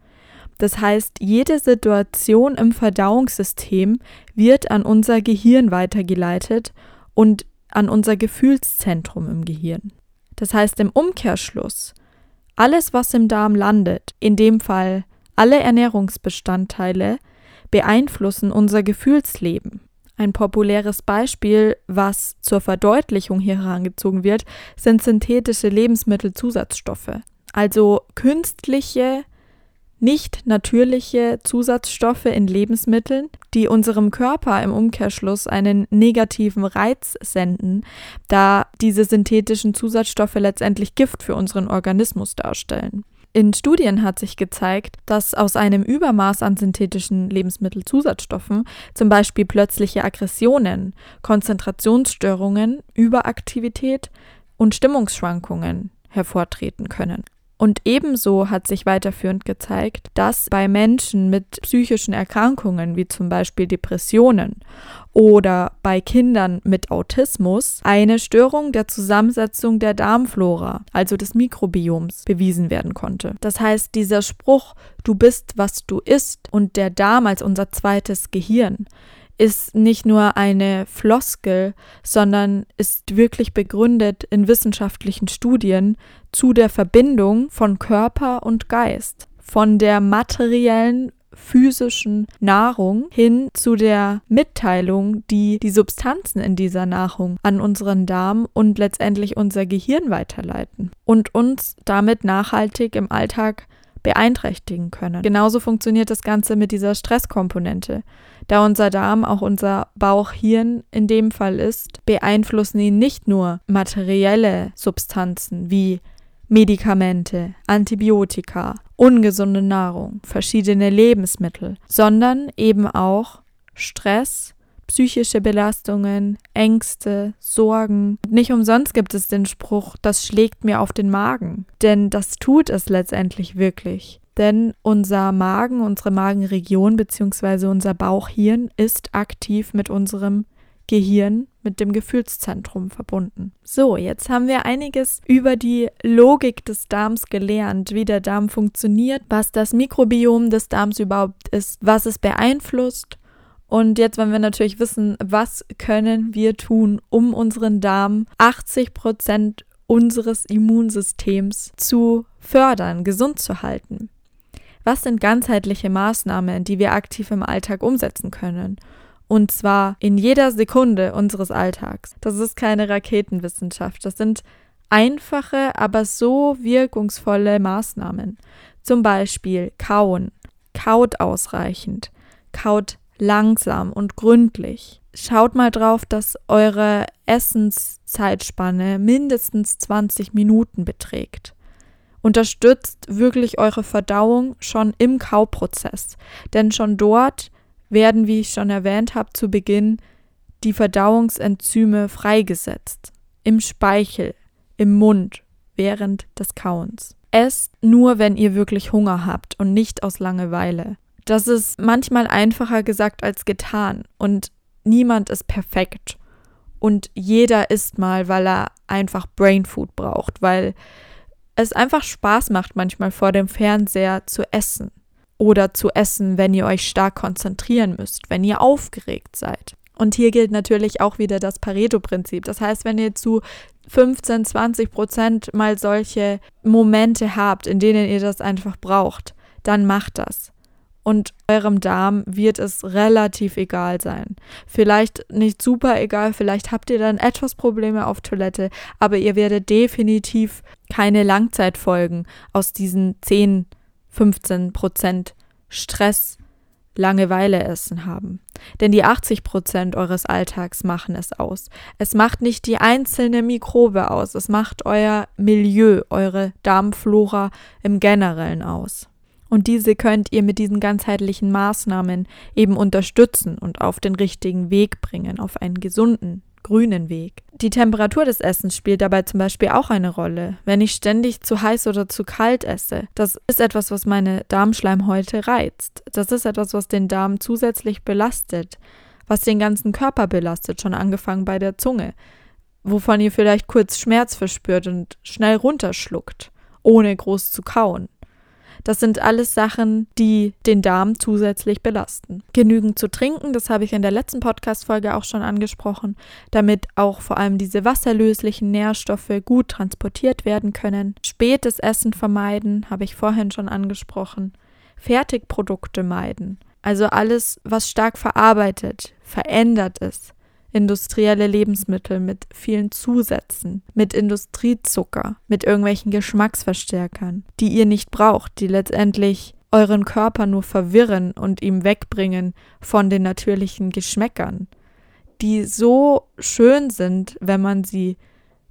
Das heißt, jede Situation im Verdauungssystem wird an unser Gehirn weitergeleitet und an unser Gefühlszentrum im Gehirn. Das heißt im Umkehrschluss, alles, was im Darm landet, in dem Fall alle Ernährungsbestandteile, beeinflussen unser Gefühlsleben. Ein populäres Beispiel, was zur Verdeutlichung hier herangezogen wird, sind synthetische Lebensmittelzusatzstoffe, also künstliche nicht natürliche Zusatzstoffe in Lebensmitteln, die unserem Körper im Umkehrschluss einen negativen Reiz senden, da diese synthetischen Zusatzstoffe letztendlich Gift für unseren Organismus darstellen. In Studien hat sich gezeigt, dass aus einem Übermaß an synthetischen Lebensmittelzusatzstoffen zum Beispiel plötzliche Aggressionen, Konzentrationsstörungen, Überaktivität und Stimmungsschwankungen hervortreten können. Und ebenso hat sich weiterführend gezeigt, dass bei Menschen mit psychischen Erkrankungen wie zum Beispiel Depressionen oder bei Kindern mit Autismus eine Störung der Zusammensetzung der Darmflora, also des Mikrobioms, bewiesen werden konnte. Das heißt, dieser Spruch, du bist, was du isst und der Darm als unser zweites Gehirn, ist nicht nur eine Floskel, sondern ist wirklich begründet in wissenschaftlichen Studien zu der Verbindung von Körper und Geist, von der materiellen physischen Nahrung hin zu der Mitteilung, die die Substanzen in dieser Nahrung an unseren Darm und letztendlich unser Gehirn weiterleiten und uns damit nachhaltig im Alltag beeinträchtigen können. Genauso funktioniert das Ganze mit dieser Stresskomponente. Da unser Darm auch unser Bauchhirn in dem Fall ist, beeinflussen ihn nicht nur materielle Substanzen wie Medikamente, Antibiotika, ungesunde Nahrung, verschiedene Lebensmittel, sondern eben auch Stress, psychische Belastungen, Ängste, Sorgen. Nicht umsonst gibt es den Spruch, das schlägt mir auf den Magen. Denn das tut es letztendlich wirklich. Denn unser Magen, unsere Magenregion bzw. unser Bauchhirn ist aktiv mit unserem Gehirn, mit dem Gefühlszentrum verbunden. So, jetzt haben wir einiges über die Logik des Darms gelernt, wie der Darm funktioniert, was das Mikrobiom des Darms überhaupt ist, was es beeinflusst und jetzt wollen wir natürlich wissen, was können wir tun, um unseren Darm 80 Prozent unseres Immunsystems zu fördern, gesund zu halten. Was sind ganzheitliche Maßnahmen, die wir aktiv im Alltag umsetzen können? Und zwar in jeder Sekunde unseres Alltags. Das ist keine Raketenwissenschaft. Das sind einfache, aber so wirkungsvolle Maßnahmen. Zum Beispiel kauen. Kaut ausreichend. Kaut langsam und gründlich. Schaut mal drauf, dass eure Essenszeitspanne mindestens 20 Minuten beträgt. Unterstützt wirklich eure Verdauung schon im Kauprozess, denn schon dort werden, wie ich schon erwähnt habe zu Beginn, die Verdauungsenzyme freigesetzt. Im Speichel, im Mund, während des Kauens. Esst nur, wenn ihr wirklich Hunger habt und nicht aus Langeweile. Das ist manchmal einfacher gesagt als getan und niemand ist perfekt. Und jeder isst mal, weil er einfach Brain Food braucht, weil es einfach Spaß macht, manchmal vor dem Fernseher zu essen. Oder zu essen, wenn ihr euch stark konzentrieren müsst, wenn ihr aufgeregt seid. Und hier gilt natürlich auch wieder das Pareto-Prinzip. Das heißt, wenn ihr zu 15, 20 Prozent mal solche Momente habt, in denen ihr das einfach braucht, dann macht das und eurem Darm wird es relativ egal sein. Vielleicht nicht super egal, vielleicht habt ihr dann etwas Probleme auf Toilette, aber ihr werdet definitiv keine Langzeitfolgen aus diesen 10, 15 Prozent Stress, Langeweile essen haben. Denn die 80 Prozent eures Alltags machen es aus. Es macht nicht die einzelne Mikrobe aus, es macht euer Milieu, eure Darmflora im Generellen aus. Und diese könnt ihr mit diesen ganzheitlichen Maßnahmen eben unterstützen und auf den richtigen Weg bringen, auf einen gesunden, grünen Weg. Die Temperatur des Essens spielt dabei zum Beispiel auch eine Rolle. Wenn ich ständig zu heiß oder zu kalt esse, das ist etwas, was meine Darmschleimhäute reizt. Das ist etwas, was den Darm zusätzlich belastet, was den ganzen Körper belastet, schon angefangen bei der Zunge, wovon ihr vielleicht kurz Schmerz verspürt und schnell runterschluckt, ohne groß zu kauen. Das sind alles Sachen, die den Darm zusätzlich belasten. Genügend zu trinken, das habe ich in der letzten Podcast-Folge auch schon angesprochen, damit auch vor allem diese wasserlöslichen Nährstoffe gut transportiert werden können. Spätes Essen vermeiden, habe ich vorhin schon angesprochen. Fertigprodukte meiden. Also alles, was stark verarbeitet, verändert ist industrielle Lebensmittel mit vielen Zusätzen, mit Industriezucker, mit irgendwelchen Geschmacksverstärkern, die ihr nicht braucht, die letztendlich euren Körper nur verwirren und ihm wegbringen von den natürlichen Geschmäckern, die so schön sind, wenn man sie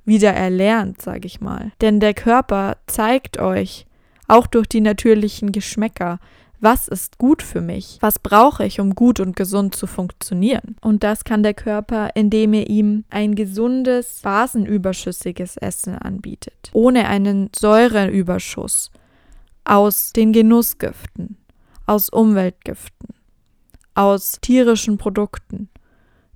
wieder erlernt, sage ich mal. Denn der Körper zeigt euch, auch durch die natürlichen Geschmäcker, was ist gut für mich? Was brauche ich, um gut und gesund zu funktionieren? Und das kann der Körper, indem er ihm ein gesundes, basenüberschüssiges Essen anbietet, ohne einen Säureüberschuss aus den Genussgiften, aus Umweltgiften, aus tierischen Produkten,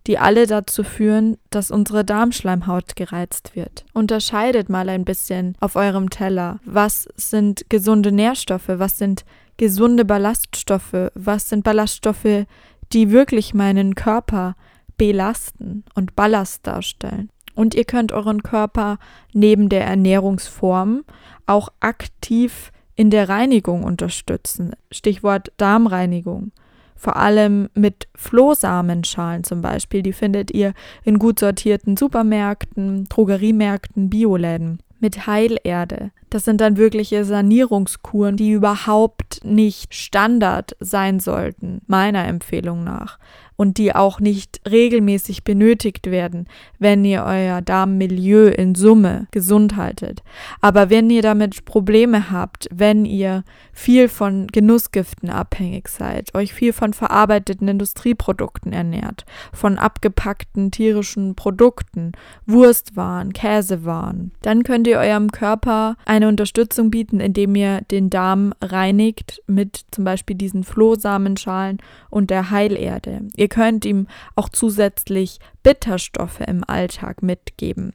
die alle dazu führen, dass unsere Darmschleimhaut gereizt wird. Unterscheidet mal ein bisschen auf eurem Teller, was sind gesunde Nährstoffe, was sind gesunde Ballaststoffe? Was sind Ballaststoffe, die wirklich meinen Körper belasten und Ballast darstellen? Und ihr könnt euren Körper neben der Ernährungsform auch aktiv in der Reinigung unterstützen. Stichwort Darmreinigung. Vor allem mit Flohsamenschalen zum Beispiel. Die findet ihr in gut sortierten Supermärkten, Drogeriemärkten, Bioläden mit Heilerde. Das sind dann wirkliche Sanierungskuren, die überhaupt nicht Standard sein sollten, meiner Empfehlung nach und die auch nicht regelmäßig benötigt werden, wenn ihr euer Darmmilieu in Summe gesund haltet. Aber wenn ihr damit Probleme habt, wenn ihr viel von Genussgiften abhängig seid, euch viel von verarbeiteten Industrieprodukten ernährt, von abgepackten tierischen Produkten, Wurstwaren, Käsewaren, dann könnt ihr eurem Körper eine Unterstützung bieten, indem ihr den Darm reinigt mit zum Beispiel diesen Flohsamenschalen und der Heilerde. Ihr Ihr könnt ihm auch zusätzlich Bitterstoffe im Alltag mitgeben,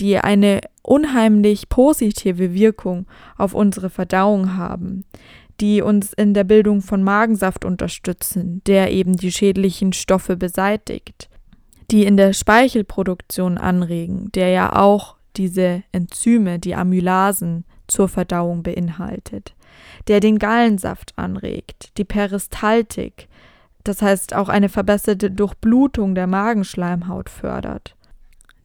die eine unheimlich positive Wirkung auf unsere Verdauung haben die uns in der Bildung von Magensaft unterstützen, der eben die schädlichen Stoffe beseitigt, die in der Speichelproduktion anregen, der ja auch diese Enzyme, die Amylasen zur Verdauung beinhaltet. der den Gallensaft anregt, die Peristaltik, das heißt auch eine verbesserte Durchblutung der Magenschleimhaut fördert,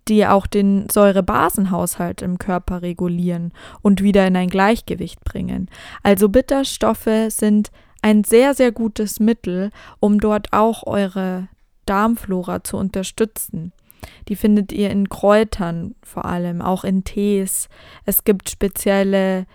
die auch den Säurebasenhaushalt im Körper regulieren und wieder in ein Gleichgewicht bringen. Also Bitterstoffe sind ein sehr, sehr gutes Mittel, um dort auch eure Darmflora zu unterstützen. Die findet ihr in Kräutern vor allem, auch in Tees. Es gibt spezielle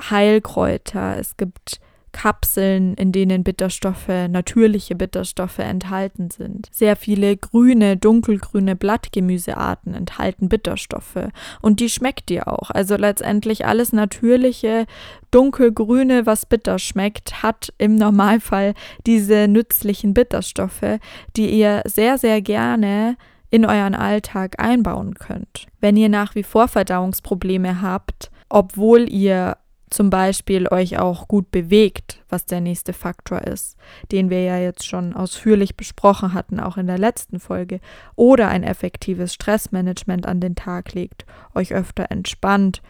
Heilkräuter, es gibt Kapseln, in denen Bitterstoffe, natürliche Bitterstoffe enthalten sind. Sehr viele grüne, dunkelgrüne Blattgemüsearten enthalten Bitterstoffe und die schmeckt ihr auch. Also letztendlich alles natürliche, dunkelgrüne, was bitter schmeckt, hat im Normalfall diese nützlichen Bitterstoffe, die ihr sehr, sehr gerne in euren Alltag einbauen könnt. Wenn ihr nach wie vor Verdauungsprobleme habt, obwohl ihr zum Beispiel euch auch gut bewegt, was der nächste Faktor ist, den wir ja jetzt schon ausführlich besprochen hatten, auch in der letzten Folge, oder ein effektives Stressmanagement an den Tag legt, euch öfter entspannt,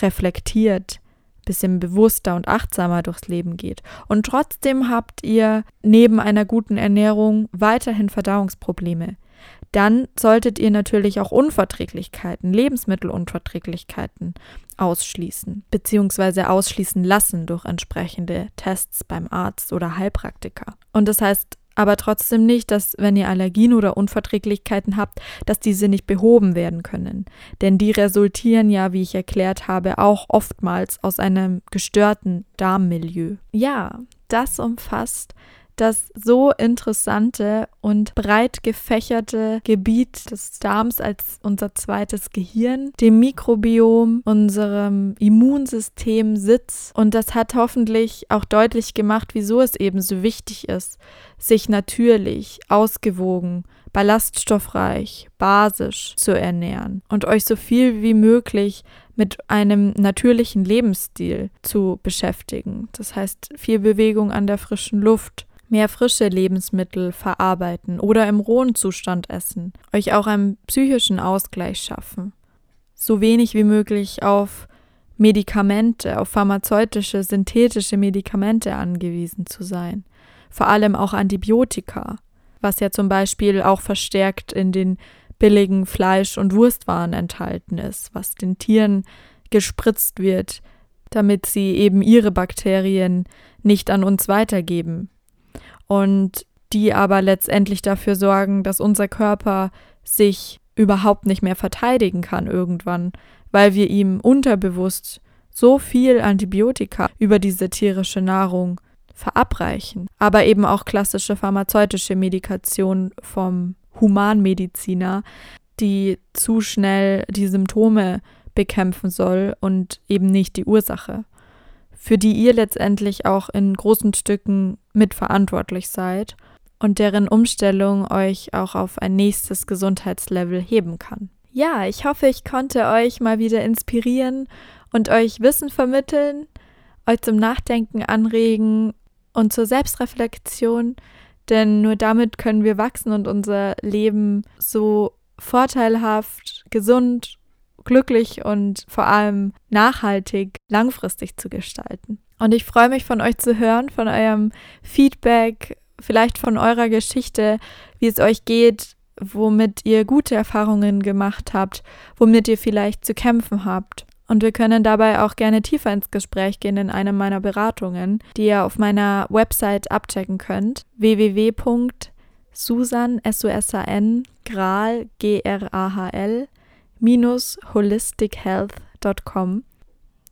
reflektiert, bisschen bewusster und achtsamer durchs Leben geht. Und trotzdem habt ihr neben einer guten Ernährung weiterhin Verdauungsprobleme dann solltet ihr natürlich auch Unverträglichkeiten, Lebensmittelunverträglichkeiten ausschließen, beziehungsweise ausschließen lassen durch entsprechende Tests beim Arzt oder Heilpraktiker. Und das heißt aber trotzdem nicht, dass wenn ihr Allergien oder Unverträglichkeiten habt, dass diese nicht behoben werden können. Denn die resultieren ja, wie ich erklärt habe, auch oftmals aus einem gestörten Darmmilieu. Ja, das umfasst das so interessante und breit gefächerte Gebiet des Darms als unser zweites Gehirn, dem Mikrobiom, unserem Immunsystem Sitz. Und das hat hoffentlich auch deutlich gemacht, wieso es eben so wichtig ist, sich natürlich, ausgewogen, ballaststoffreich, basisch zu ernähren und euch so viel wie möglich mit einem natürlichen Lebensstil zu beschäftigen. Das heißt, viel Bewegung an der frischen Luft, mehr frische Lebensmittel verarbeiten oder im rohen Zustand essen, euch auch einen psychischen Ausgleich schaffen, so wenig wie möglich auf Medikamente, auf pharmazeutische, synthetische Medikamente angewiesen zu sein, vor allem auch Antibiotika, was ja zum Beispiel auch verstärkt in den billigen Fleisch- und Wurstwaren enthalten ist, was den Tieren gespritzt wird, damit sie eben ihre Bakterien nicht an uns weitergeben, und die aber letztendlich dafür sorgen, dass unser Körper sich überhaupt nicht mehr verteidigen kann irgendwann, weil wir ihm unterbewusst so viel Antibiotika über diese tierische Nahrung verabreichen, aber eben auch klassische pharmazeutische Medikation vom Humanmediziner, die zu schnell die Symptome bekämpfen soll und eben nicht die Ursache für die ihr letztendlich auch in großen Stücken mitverantwortlich seid und deren Umstellung euch auch auf ein nächstes Gesundheitslevel heben kann. Ja, ich hoffe, ich konnte euch mal wieder inspirieren und euch Wissen vermitteln, euch zum Nachdenken anregen und zur Selbstreflexion, denn nur damit können wir wachsen und unser Leben so vorteilhaft, gesund glücklich und vor allem nachhaltig langfristig zu gestalten. Und ich freue mich von euch zu hören, von eurem Feedback, vielleicht von eurer Geschichte, wie es euch geht, womit ihr gute Erfahrungen gemacht habt, womit ihr vielleicht zu kämpfen habt. Und wir können dabei auch gerne tiefer ins Gespräch gehen in einer meiner Beratungen, die ihr auf meiner Website abchecken könnt. www.susan, S-U-S-A-N, Grahl, G-R-A-H-L, holistichealth.com.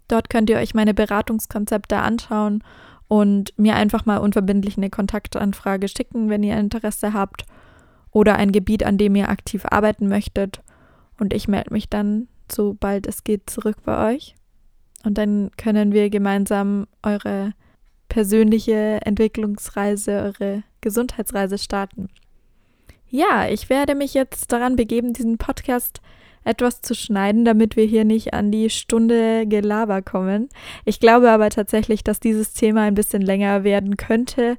Dort könnt ihr euch meine Beratungskonzepte anschauen und mir einfach mal unverbindlich eine Kontaktanfrage schicken, wenn ihr Interesse habt oder ein Gebiet, an dem ihr aktiv arbeiten möchtet. Und ich melde mich dann, sobald es geht, zurück bei euch. Und dann können wir gemeinsam eure persönliche Entwicklungsreise, eure Gesundheitsreise starten. Ja, ich werde mich jetzt daran begeben, diesen Podcast etwas zu schneiden, damit wir hier nicht an die Stunde Gelaber kommen. Ich glaube aber tatsächlich, dass dieses Thema ein bisschen länger werden könnte,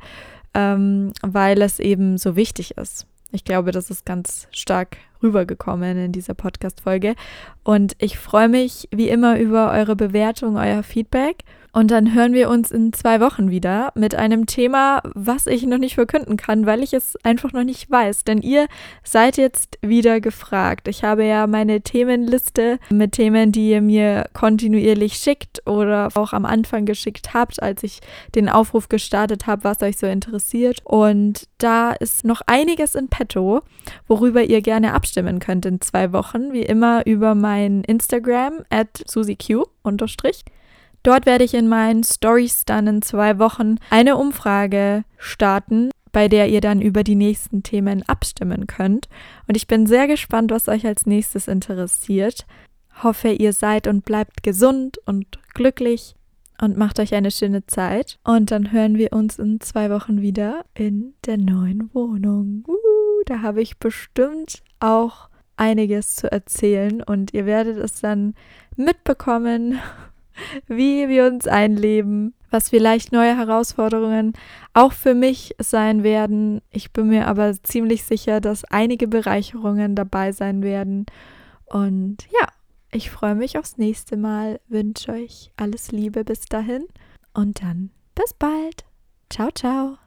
ähm, weil es eben so wichtig ist. Ich glaube, das ist ganz stark rübergekommen in dieser Podcast-Folge. Und ich freue mich wie immer über eure Bewertung, euer Feedback. Und dann hören wir uns in zwei Wochen wieder mit einem Thema, was ich noch nicht verkünden kann, weil ich es einfach noch nicht weiß. Denn ihr seid jetzt wieder gefragt. Ich habe ja meine Themenliste mit Themen, die ihr mir kontinuierlich schickt oder auch am Anfang geschickt habt, als ich den Aufruf gestartet habe, was euch so interessiert. Und da ist noch einiges in petto, worüber ihr gerne abstimmen könnt in zwei Wochen. Wie immer über mein Instagram at susiq unterstrich. Dort werde ich in meinen Stories dann in zwei Wochen eine Umfrage starten, bei der ihr dann über die nächsten Themen abstimmen könnt. Und ich bin sehr gespannt, was euch als nächstes interessiert. Hoffe, ihr seid und bleibt gesund und glücklich und macht euch eine schöne Zeit. Und dann hören wir uns in zwei Wochen wieder in der neuen Wohnung. Uh, da habe ich bestimmt auch einiges zu erzählen und ihr werdet es dann mitbekommen, *laughs* *laughs* wie wir uns einleben, was vielleicht neue Herausforderungen auch für mich sein werden. Ich bin mir aber ziemlich sicher, dass einige Bereicherungen dabei sein werden. Und ja, ich freue mich aufs nächste Mal, wünsche euch alles Liebe bis dahin und dann bis bald. Ciao, ciao.